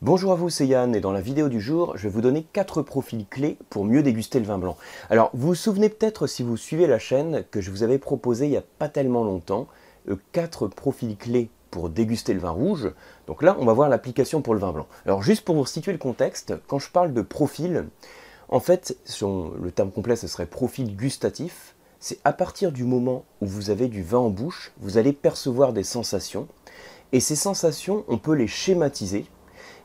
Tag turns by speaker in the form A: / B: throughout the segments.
A: Bonjour à vous, c'est Yann et dans la vidéo du jour, je vais vous donner 4 profils clés pour mieux déguster le vin blanc. Alors, vous vous souvenez peut-être si vous suivez la chaîne que je vous avais proposé il n'y a pas tellement longtemps 4 euh, profils clés pour déguster le vin rouge. Donc là, on va voir l'application pour le vin blanc. Alors juste pour vous situer le contexte, quand je parle de profil, en fait, le terme complet ce serait profil gustatif. C'est à partir du moment où vous avez du vin en bouche, vous allez percevoir des sensations. Et ces sensations, on peut les schématiser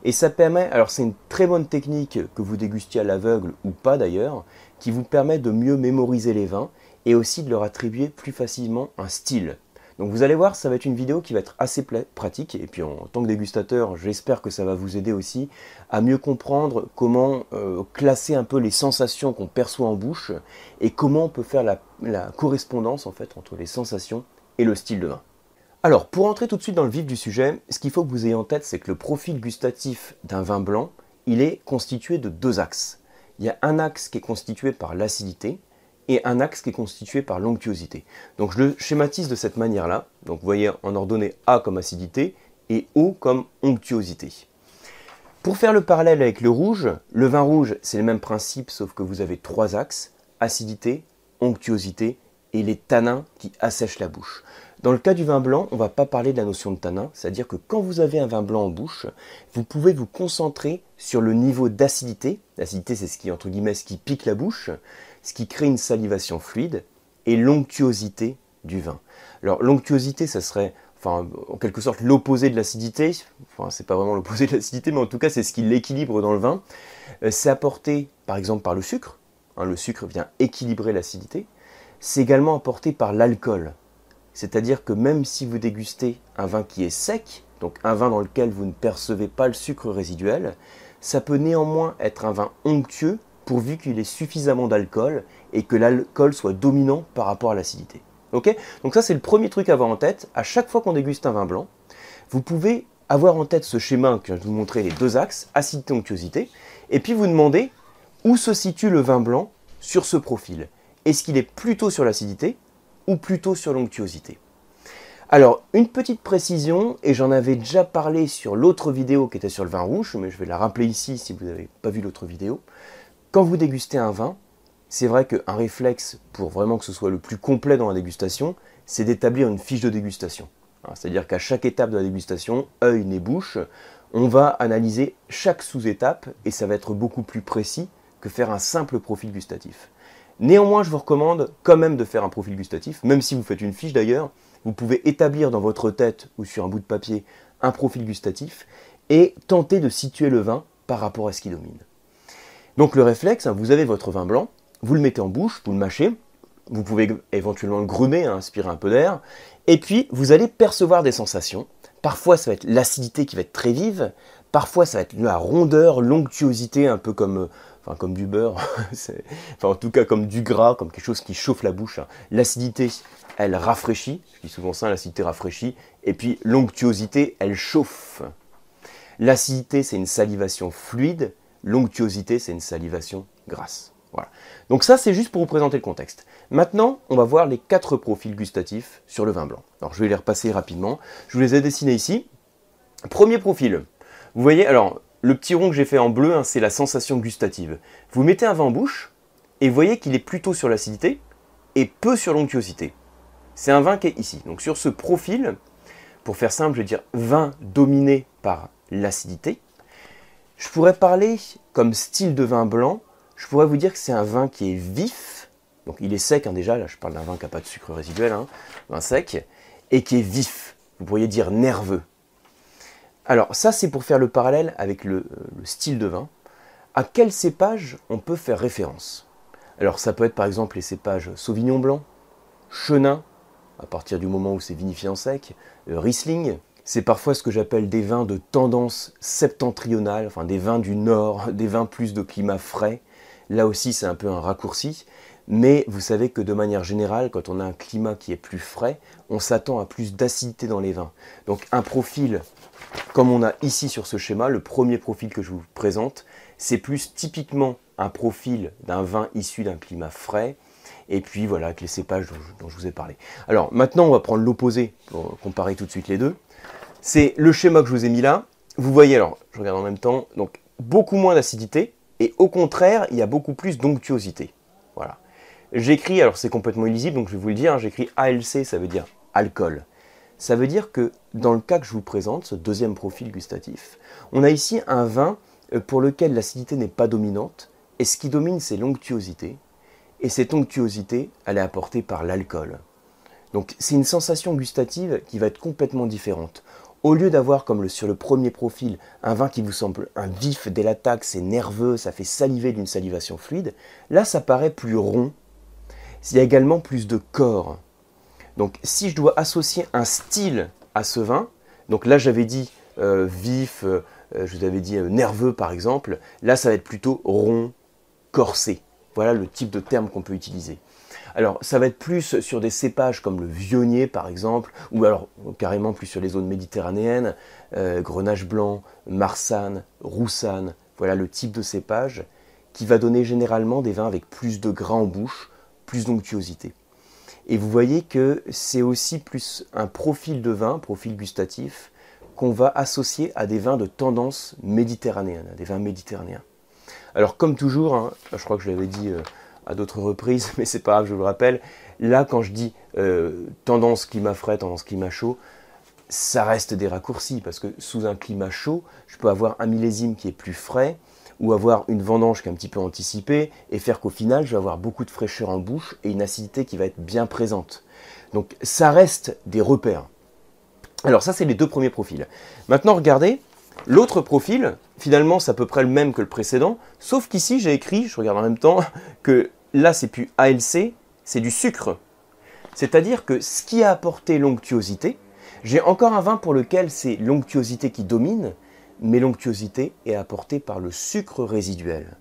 A: et ça permet, alors c'est une très bonne technique que vous dégustiez à l'aveugle ou pas d'ailleurs, qui vous permet de mieux mémoriser les vins et aussi de leur attribuer plus facilement un style. Donc vous allez voir, ça va être une vidéo qui va être assez pratique et puis en tant que dégustateur, j'espère que ça va vous aider aussi à mieux comprendre comment euh, classer un peu les sensations qu'on perçoit en bouche et comment on peut faire la, la correspondance en fait entre les sensations et le style de vin. Alors, pour entrer tout de suite dans le vif du sujet, ce qu'il faut que vous ayez en tête, c'est que le profil gustatif d'un vin blanc, il est constitué de deux axes. Il y a un axe qui est constitué par l'acidité et un axe qui est constitué par l'onctuosité. Donc je le schématise de cette manière-là. Donc vous voyez en ordonnée A comme acidité et O comme onctuosité. Pour faire le parallèle avec le rouge, le vin rouge, c'est le même principe, sauf que vous avez trois axes, acidité, onctuosité et les tanins qui assèchent la bouche. Dans le cas du vin blanc, on ne va pas parler de la notion de tanin, c'est-à-dire que quand vous avez un vin blanc en bouche, vous pouvez vous concentrer sur le niveau d'acidité. L'acidité, c'est ce qui, entre guillemets, ce qui pique la bouche, ce qui crée une salivation fluide, et l'onctuosité du vin. Alors, l'onctuosité, ça serait en quelque sorte l'opposé de l'acidité. Enfin, c'est pas vraiment l'opposé de l'acidité, mais en tout cas, c'est ce qui l'équilibre dans le vin. Euh, c'est apporté, par exemple, par le sucre. Hein, le sucre vient équilibrer l'acidité. C'est également apporté par l'alcool. C'est-à-dire que même si vous dégustez un vin qui est sec, donc un vin dans lequel vous ne percevez pas le sucre résiduel, ça peut néanmoins être un vin onctueux pourvu qu'il ait suffisamment d'alcool et que l'alcool soit dominant par rapport à l'acidité. Donc ça c'est le premier truc à avoir en tête. À chaque fois qu'on déguste un vin blanc, vous pouvez avoir en tête ce schéma que je vais vous montrer les deux axes, acidité-onctuosité, et puis vous demandez où se situe le vin blanc sur ce profil. Est-ce qu'il est plutôt sur l'acidité ou plutôt sur l'onctuosité. Alors, une petite précision, et j'en avais déjà parlé sur l'autre vidéo qui était sur le vin rouge, mais je vais la rappeler ici si vous n'avez pas vu l'autre vidéo. Quand vous dégustez un vin, c'est vrai qu'un réflexe pour vraiment que ce soit le plus complet dans la dégustation, c'est d'établir une fiche de dégustation. Hein, c'est-à-dire qu'à chaque étape de la dégustation, œil, nez, bouche, on va analyser chaque sous-étape et ça va être beaucoup plus précis que faire un simple profil gustatif. Néanmoins, je vous recommande quand même de faire un profil gustatif, même si vous faites une fiche d'ailleurs. Vous pouvez établir dans votre tête ou sur un bout de papier un profil gustatif et tenter de situer le vin par rapport à ce qui domine. Donc le réflexe, hein, vous avez votre vin blanc, vous le mettez en bouche, vous le mâchez, vous pouvez éventuellement le grumer, hein, inspirer un peu d'air, et puis vous allez percevoir des sensations. Parfois ça va être l'acidité qui va être très vive, parfois ça va être la rondeur, l'onctuosité, un peu comme euh, enfin comme du beurre, enfin en tout cas comme du gras, comme quelque chose qui chauffe la bouche. Hein. L'acidité, elle rafraîchit, je dis souvent ça, l'acidité rafraîchit, et puis l'onctuosité, elle chauffe. L'acidité, c'est une salivation fluide, l'onctuosité, c'est une salivation grasse. Voilà. Donc ça, c'est juste pour vous présenter le contexte. Maintenant, on va voir les quatre profils gustatifs sur le vin blanc. Alors, je vais les repasser rapidement. Je vous les ai dessinés ici. Premier profil. Vous voyez, alors, le petit rond que j'ai fait en bleu, hein, c'est la sensation gustative. Vous mettez un vin en bouche et vous voyez qu'il est plutôt sur l'acidité et peu sur l'onctuosité. C'est un vin qui est ici. Donc sur ce profil, pour faire simple, je vais dire vin dominé par l'acidité. Je pourrais parler comme style de vin blanc, je pourrais vous dire que c'est un vin qui est vif, donc il est sec hein, déjà, là je parle d'un vin qui n'a pas de sucre résiduel, hein, vin sec, et qui est vif, vous pourriez dire nerveux. Alors ça c'est pour faire le parallèle avec le, style de vin. À quel cépage on peut faire référence? Alors ça peut être par exemple les cépages Sauvignon blanc, Chenin, à partir du moment où c'est vinifié en sec, euh, Riesling. C'est parfois ce que j'appelle des vins de tendance septentrionale, enfin des vins du nord, des vins plus de climat frais. Là aussi c'est un peu un raccourci, mais vous savez que de manière générale, quand on a un climat qui est plus frais, on s'attend à plus d'acidité dans les vins. Donc un profil comme on a ici sur ce schéma, le premier profil que je vous présente, c'est plus typiquement un profil d'un vin issu d'un climat frais, et puis voilà, avec les cépages dont je, vous ai parlé. Alors maintenant, on va prendre l'opposé pour comparer tout de suite les deux. C'est le schéma que je vous ai mis là. vous voyez alors, je regarde en même temps, donc beaucoup moins d'acidité, et au contraire, il y a beaucoup plus d'onctuosité. Voilà. J'écris, alors c'est complètement illisible, donc je vais vous le dire, hein, j'écris ALC, ça veut dire alcool. Ça veut dire que dans le cas que je vous présente, ce deuxième profil gustatif, on a ici un vin euh, pour lequel l'acidité n'est pas dominante, et ce qui domine, c'est l'onctuosité. Et cette onctuosité, elle est apportée par l'alcool. Donc c'est une sensation gustative qui va être complètement différente. Au lieu d'avoir, comme sur le premier profil, un vin qui vous semble un vif dès l'attaque, c'est nerveux, ça fait saliver d'une salivation fluide, là ça paraît plus rond. Il y a également plus de corps. Donc si je dois associer un style à ce vin, donc là j'avais dit euh, vif, euh, je vous avais dit euh, nerveux par exemple, là ça va être plutôt rond, corsé. Voilà le type de terme qu'on peut utiliser. Alors, ça va être plus sur des cépages comme le vionnier, par exemple, ou alors carrément plus sur les zones méditerranéennes, euh, grenache blanc, marsanne, roussanne. Voilà le type de cépage qui va donner généralement des vins avec plus de gras en bouche, plus d'onctuosité. Et vous voyez que c'est aussi plus un profil de vin, profil gustatif, qu'on va associer à des vins de tendance méditerranéenne, des vins méditerranéens. Alors comme toujours, hein, je crois que je l'avais dit euh, à d'autres reprises, mais c'est pas grave, je vous le rappelle, là quand je dis euh, tendance climat frais, tendance climat chaud, ça reste des raccourcis, parce que sous un climat chaud, je peux avoir un millésime qui est plus frais, ou avoir une vendange qui est un petit peu anticipée, et faire qu'au final, je vais avoir beaucoup de fraîcheur en bouche et une acidité qui va être bien présente. Donc ça reste des repères. Alors ça, c'est les deux premiers profils. Maintenant, regardez, L'autre profil, finalement, c'est à peu près le même que le précédent, sauf qu'ici, j'ai écrit, je regarde en même temps, que là, c'est plus ALC, c'est du sucre. C'est-à-dire que ce qui a apporté l'onctuosité, j'ai encore un vin pour lequel c'est l'onctuosité qui domine, mais l'onctuosité est apportée par le sucre résiduel.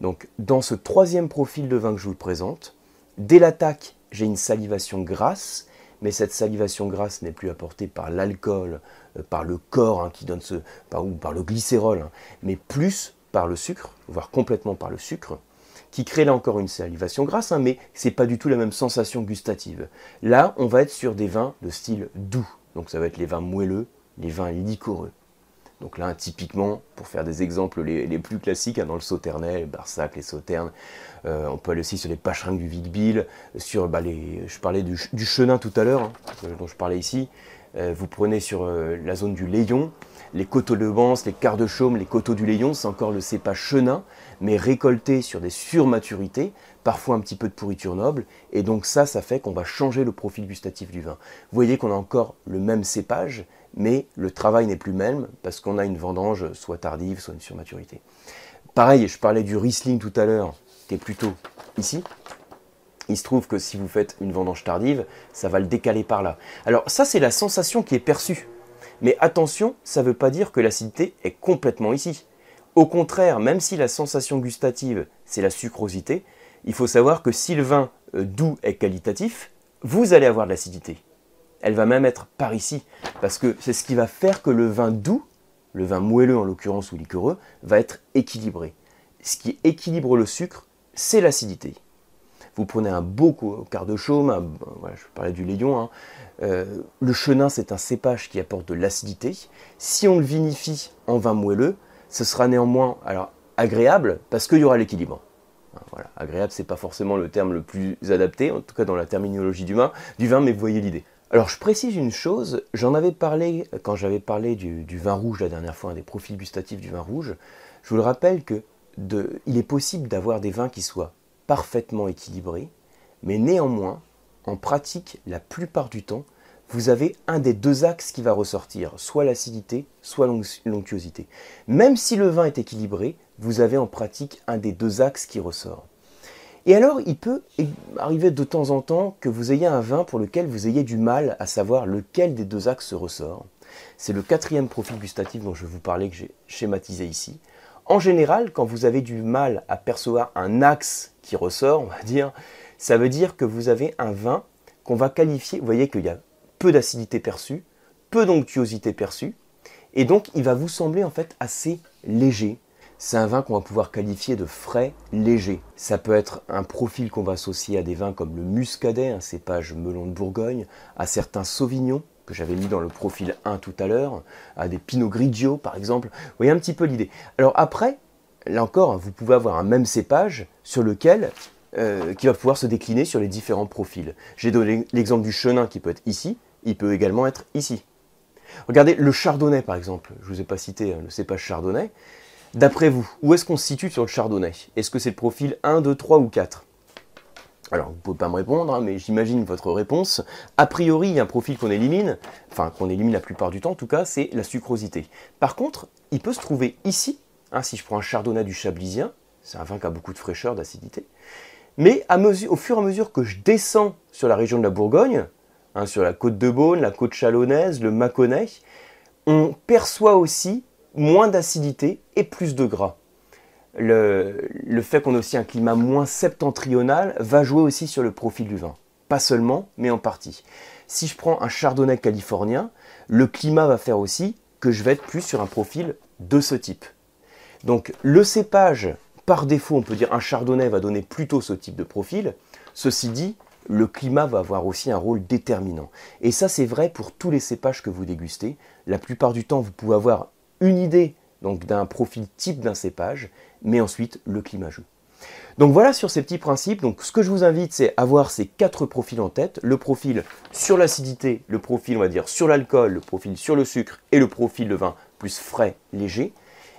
A: Donc, dans ce troisième profil de vin que je vous présente, dès l'attaque, j'ai une salivation grasse, mais cette salivation grasse n'est plus apportée par l'alcool, euh, par le corps hein, qui donne ce, ou par le glycérol, hein, mais plus par le sucre, voire complètement par le sucre, qui crée là encore une salivation grasse, hein, mais c'est pas du tout la même sensation gustative. Là, on va être sur des vins de style doux, donc ça va être les vins moelleux, les vins liquoreux. Donc là, typiquement, pour faire des exemples les, plus classiques, dans le Sauternay, Barsac, les Sauternes, euh, on peut aller aussi sur les Pacheringues du Vic-Bill, sur bah, les, je parlais du, Chenin tout à l'heure, dont je parlais ici, euh, vous prenez sur euh, la zone du Layon, les coteaux de Vence, les quarts de chaume, les coteaux du Layon, c'est encore le cépage chenin, mais récolté sur des surmaturités, parfois un petit peu de pourriture noble, et donc ça, ça fait qu'on va changer le profil gustatif du vin. Vous voyez qu'on a encore le même cépage, mais le travail n'est plus même, parce qu'on a une vendange soit tardive, soit une surmaturité. Pareil, je parlais du Riesling tout à l'heure, qui est plutôt ici, il se trouve que si vous faites une vendange tardive, ça va le décaler par là. Alors ça, c'est la sensation qui est perçue. Mais attention, ça ne veut pas dire que l'acidité est complètement ici. Au contraire, même si la sensation gustative, c'est la sucrosité, il faut savoir que si le vin euh, doux est qualitatif, vous allez avoir de l'acidité. Elle va même être par ici, parce que c'est ce qui va faire que le vin doux, le vin moelleux en l'occurrence ou liquoreux, va être équilibré. Ce qui équilibre le sucre, c'est l'acidité. Vous prenez un beau quart de chaume, je parlais du Léon, hein. euh, le chenin c'est un cépage qui apporte de l'acidité. Si on le vinifie en vin moelleux, ce sera néanmoins agréable parce qu'il y aura l'équilibre. Hein, voilà, agréable, c'est pas forcément le terme le plus adapté, en tout cas dans la terminologie du vin, du vin mais vous voyez l'idée. Alors je précise une chose, j'en avais parlé quand j'avais parlé du, vin rouge la dernière fois, des profils gustatifs du vin rouge. Je vous le rappelle que il est possible d'avoir des vins qui soient parfaitement équilibré, mais néanmoins, en pratique, la plupart du temps, vous avez un des deux axes qui va ressortir, soit l'acidité, soit l'onctuosité. Même si le vin est équilibré, vous avez en pratique un des deux axes qui ressort. Et alors, il peut arriver de temps en temps que vous ayez un vin pour lequel vous ayez du mal à savoir lequel des deux axes ressort. C'est le quatrième profil gustatif dont je vous parlais, que j'ai schématisé ici. En général, quand vous avez du mal à percevoir un axe qui ressort, on va dire, ça veut dire que vous avez un vin qu'on va qualifier, vous voyez qu'il y a peu d'acidité perçue, peu d'onctuosité perçue, et donc il va vous sembler en fait assez léger. C'est un vin qu'on va pouvoir qualifier de frais léger. Ça peut être un profil qu'on va associer à des vins comme le muscadet, un cépage melon de Bourgogne, à certains sauvignons, que j'avais mis dans le profil 1 tout à l'heure, à des Pinot Grigio par exemple. Vous voyez un petit peu l'idée. Alors après, là encore, vous pouvez avoir un même cépage sur lequel euh, qui va pouvoir se décliner sur les différents profils. J'ai donné l'exemple du chenin qui peut être ici, il peut également être ici. Regardez le chardonnay par exemple, je ne vous ai pas cité hein, le cépage chardonnay. D'après vous, où est-ce qu'on se situe sur le chardonnay? Est-ce que c'est le profil 1, 2, 3 ou 4 alors, vous ne pouvez pas me répondre, hein, mais j'imagine votre réponse. A priori, il y a un profil qu'on élimine, enfin qu'on élimine la plupart du temps en tout cas, c'est la sucrosité. Par contre, il peut se trouver ici, hein, si je prends un chardonnay du chablisien, c'est un vin qui a beaucoup de fraîcheur, d'acidité, mais au fur et à mesure que je descends sur la région de la Bourgogne, hein, sur la côte de Beaune, la côte chalonnaise, le Mâconnais, on perçoit aussi moins d'acidité et plus de gras. Le, fait qu'on ait aussi un climat moins septentrional va jouer aussi sur le profil du vin. Pas seulement, mais en partie. Si je prends un chardonnay californien, le climat va faire aussi que je vais être plus sur un profil de ce type. Donc le cépage par défaut, on peut dire un chardonnay va donner plutôt ce type de profil. Ceci dit, le climat va avoir aussi un rôle déterminant. Et ça, c'est vrai pour tous les cépages que vous dégustez. La plupart du temps, vous pouvez avoir une idée donc d'un profil type d'un cépage, mais ensuite le climat joue. Donc voilà sur ces petits principes. Donc ce que je vous invite, c'est avoir ces quatre profils en tête le profil sur l'acidité, le profil on va dire sur l'alcool, le profil sur le sucre et le profil de vin plus frais, léger.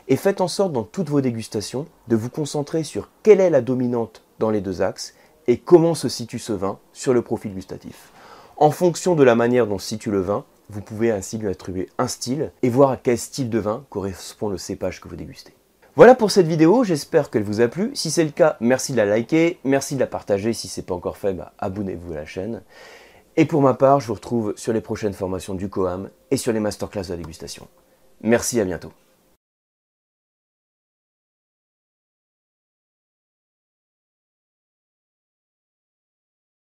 A: Et faites en sorte dans toutes vos dégustations de vous concentrer sur quelle est la dominante dans les deux axes et comment se situe ce vin sur le profil gustatif. En fonction de la manière dont se situe le vin, vous pouvez ainsi lui attribuer un style et voir à quel style de vin correspond le cépage que vous dégustez. Voilà pour cette vidéo, j'espère qu'elle vous a plu. Si c'est le cas, merci de la liker, merci de la partager. Si ce n'est pas encore fait, bah, abonnez-vous à la chaîne. Et pour ma part, je vous retrouve sur les prochaines formations du COAM et sur les masterclass de la dégustation. Merci, à bientôt.